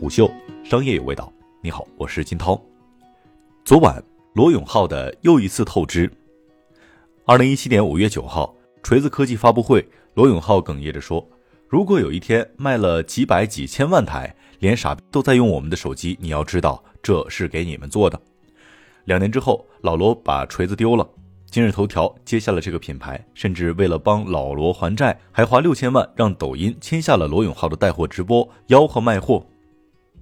虎嗅，商业有味道。你好，我是金涛。昨晚，罗永浩的又一次透支。二零一七年五月九号，锤子科技发布会，罗永浩哽咽着说：“如果有一天卖了几百几千万台，连傻逼都在用我们的手机，你要知道这是给你们做的。”两年之后，老罗把锤子丢了。今日头条接下了这个品牌，甚至为了帮老罗还债，还花六千万让抖音签下了罗永浩的带货直播，吆喝卖货。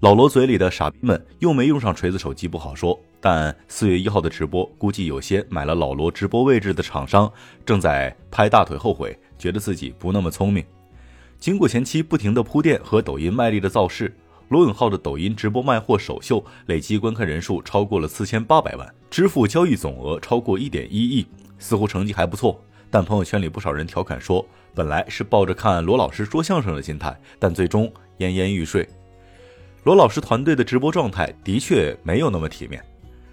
老罗嘴里的傻逼们用没用上锤子手机不好说，但四月一号的直播，估计有些买了老罗直播位置的厂商正在拍大腿后悔，觉得自己不那么聪明。经过前期不停的铺垫和抖音卖力的造势。罗永浩的抖音直播卖货首秀累计观看人数超过了四千八百万，支付交易总额超过一点一亿，似乎成绩还不错。但朋友圈里不少人调侃说，本来是抱着看罗老师说相声的心态，但最终奄奄欲睡。罗老师团队的直播状态的确没有那么体面，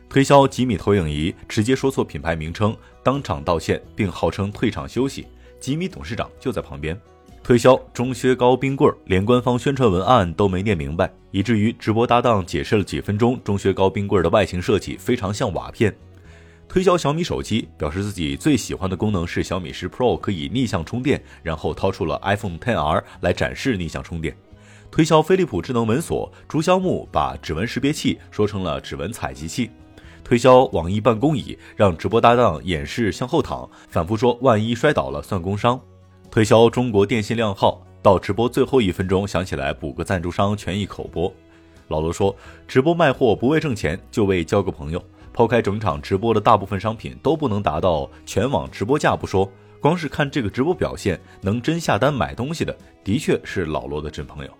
推销吉米投影仪直接说错品牌名称，当场道歉，并号称退场休息，吉米董事长就在旁边。推销钟薛高冰棍，连官方宣传文案都没念明白，以至于直播搭档解释了几分钟，钟薛高冰棍的外形设计非常像瓦片。推销小米手机，表示自己最喜欢的功能是小米十 Pro 可以逆向充电，然后掏出了 iPhone 10R 来展示逆向充电。推销飞利浦智能门锁，朱肖木把指纹识别器说成了指纹采集器。推销网易办公椅，让直播搭档演示向后躺，反复说万一摔倒了算工伤。推销中国电信靓号，到直播最后一分钟想起来补个赞助商权益口播。老罗说，直播卖货不为挣钱，就为交个朋友。抛开整场直播的大部分商品都不能达到全网直播价不说，光是看这个直播表现，能真下单买东西的，的确是老罗的真朋友。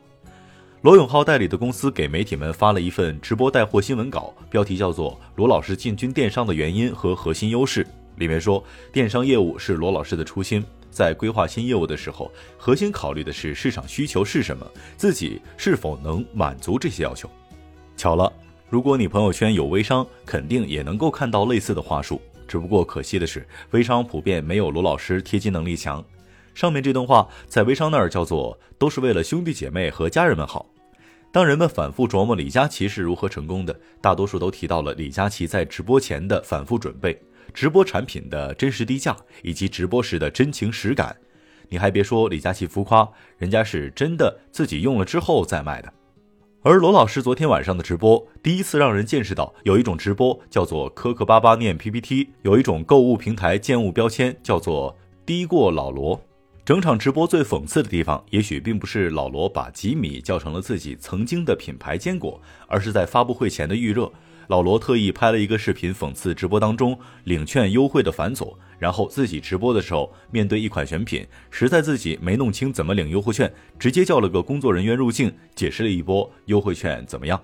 罗永浩代理的公司给媒体们发了一份直播带货新闻稿，标题叫做《罗老师进军电商的原因和核心优势》，里面说，电商业务是罗老师的初心。在规划新业务的时候，核心考虑的是市场需求是什么，自己是否能满足这些要求。巧了，如果你朋友圈有微商，肯定也能够看到类似的话术。只不过可惜的是，微商普遍没有罗老师贴金能力强。上面这段话在微商那儿叫做“都是为了兄弟姐妹和家人们好”。当人们反复琢磨李佳琦是如何成功的，大多数都提到了李佳琦在直播前的反复准备。直播产品的真实低价，以及直播时的真情实感，你还别说李佳琦浮夸，人家是真的自己用了之后再卖的。而罗老师昨天晚上的直播，第一次让人见识到有一种直播叫做磕磕巴巴念 PPT，有一种购物平台建物标签叫做低过老罗。整场直播最讽刺的地方，也许并不是老罗把吉米叫成了自己曾经的品牌坚果，而是在发布会前的预热。老罗特意拍了一个视频，讽刺直播当中领券优惠的繁琐，然后自己直播的时候，面对一款选品，实在自己没弄清怎么领优惠券，直接叫了个工作人员入镜，解释了一波优惠券怎么样。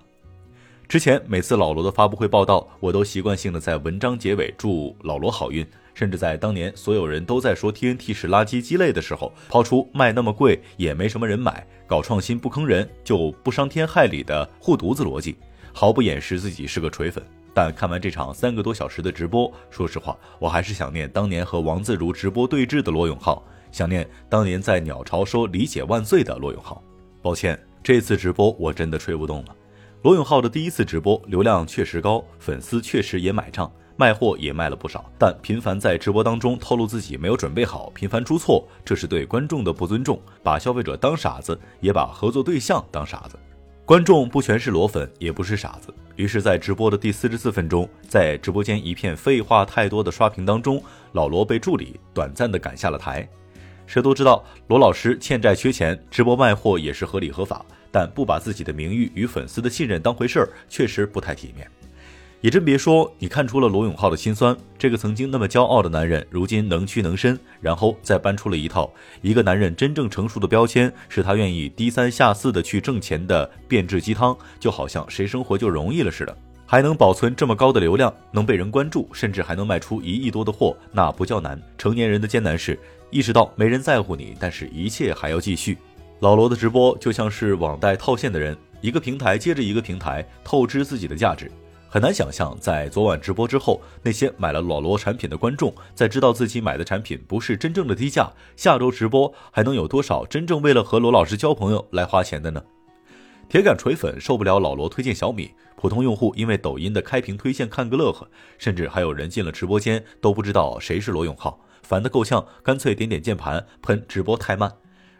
之前每次老罗的发布会报道，我都习惯性的在文章结尾祝老罗好运，甚至在当年所有人都在说 TNT 是垃圾鸡肋的时候，抛出卖那么贵也没什么人买，搞创新不坑人就不伤天害理的护犊子逻辑。毫不掩饰自己是个锤粉，但看完这场三个多小时的直播，说实话，我还是想念当年和王自如直播对峙的罗永浩，想念当年在鸟巢说“理解万岁”的罗永浩。抱歉，这次直播我真的吹不动了。罗永浩的第一次直播流量确实高，粉丝确实也买账，卖货也卖了不少，但频繁在直播当中透露自己没有准备好，频繁出错，这是对观众的不尊重，把消费者当傻子，也把合作对象当傻子。观众不全是裸粉，也不是傻子。于是，在直播的第四十四分钟，在直播间一片废话太多的刷屏当中，老罗被助理短暂的赶下了台。谁都知道，罗老师欠债缺钱，直播卖货也是合理合法，但不把自己的名誉与粉丝的信任当回事儿，确实不太体面。也真别说，你看出了罗永浩的心酸。这个曾经那么骄傲的男人，如今能屈能伸，然后再搬出了一套一个男人真正成熟的标签，是他愿意低三下四的去挣钱的变质鸡汤，就好像谁生活就容易了似的。还能保存这么高的流量，能被人关注，甚至还能卖出一亿多的货，那不叫难。成年人的艰难是意识到没人在乎你，但是一切还要继续。老罗的直播就像是网贷套现的人，一个平台接着一个平台透支自己的价值。很难想象，在昨晚直播之后，那些买了老罗产品的观众，在知道自己买的产品不是真正的低价，下周直播还能有多少真正为了和罗老师交朋友来花钱的呢？铁杆锤粉受不了老罗推荐小米，普通用户因为抖音的开屏推荐看个乐呵，甚至还有人进了直播间都不知道谁是罗永浩，烦得够呛，干脆点点键盘喷直播太慢。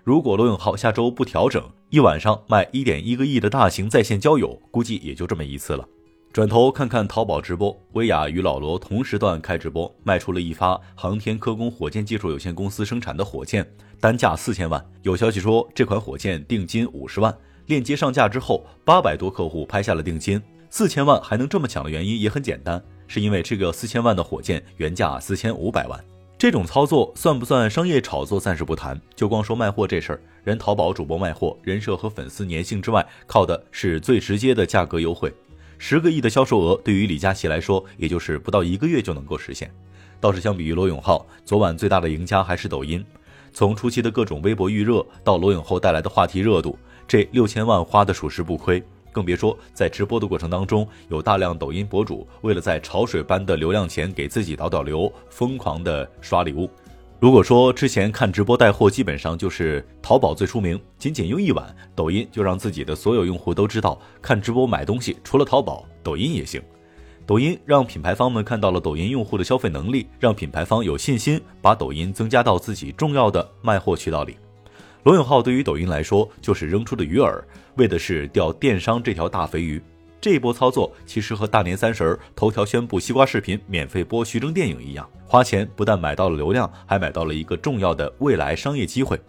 如果罗永浩下周不调整，一晚上卖一点一个亿的大型在线交友，估计也就这么一次了。转头看看淘宝直播，薇娅与老罗同时段开直播，卖出了一发航天科工火箭技术有限公司生产的火箭，单价四千万。有消息说这款火箭定金五十万，链接上架之后，八百多客户拍下了定金。四千万还能这么抢的原因也很简单，是因为这个四千万的火箭原价四千五百万。这种操作算不算商业炒作，暂时不谈，就光说卖货这事儿，人淘宝主播卖货，人设和粉丝粘性之外，靠的是最直接的价格优惠。十个亿的销售额对于李佳琦来说，也就是不到一个月就能够实现。倒是相比于罗永浩，昨晚最大的赢家还是抖音。从初期的各种微博预热到罗永浩带来的话题热度，这六千万花的属实不亏。更别说在直播的过程当中，有大量抖音博主为了在潮水般的流量前给自己导导流，疯狂的刷礼物。如果说之前看直播带货基本上就是淘宝最出名，仅仅用一晚，抖音就让自己的所有用户都知道看直播买东西除了淘宝，抖音也行。抖音让品牌方们看到了抖音用户的消费能力，让品牌方有信心把抖音增加到自己重要的卖货渠道里。罗永浩对于抖音来说就是扔出的鱼饵，为的是钓电商这条大肥鱼。这一波操作其实和大年三十儿头条宣布西瓜视频免费播徐峥电影一样，花钱不但买到了流量，还买到了一个重要的未来商业机会。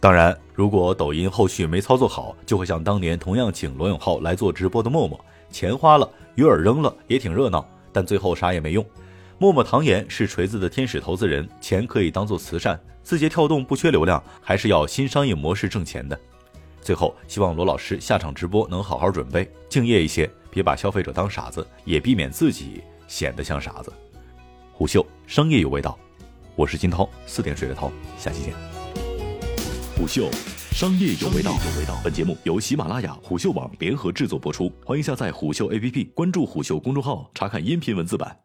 当然，如果抖音后续没操作好，就会像当年同样请罗永浩来做直播的陌陌，钱花了，鱼饵扔了，也挺热闹，但最后啥也没用。陌陌唐岩是锤子的天使投资人，钱可以当做慈善。字节跳动不缺流量，还是要新商业模式挣钱的。最后，希望罗老师下场直播能好好准备，敬业一些，别把消费者当傻子，也避免自己显得像傻子。虎嗅商业有味道，我是金涛，四点水的涛，下期见。虎嗅商业有味道，有味道本节目由喜马拉雅、虎嗅网联合制作播出，欢迎下载虎嗅 APP，关注虎嗅公众号，查看音频文字版。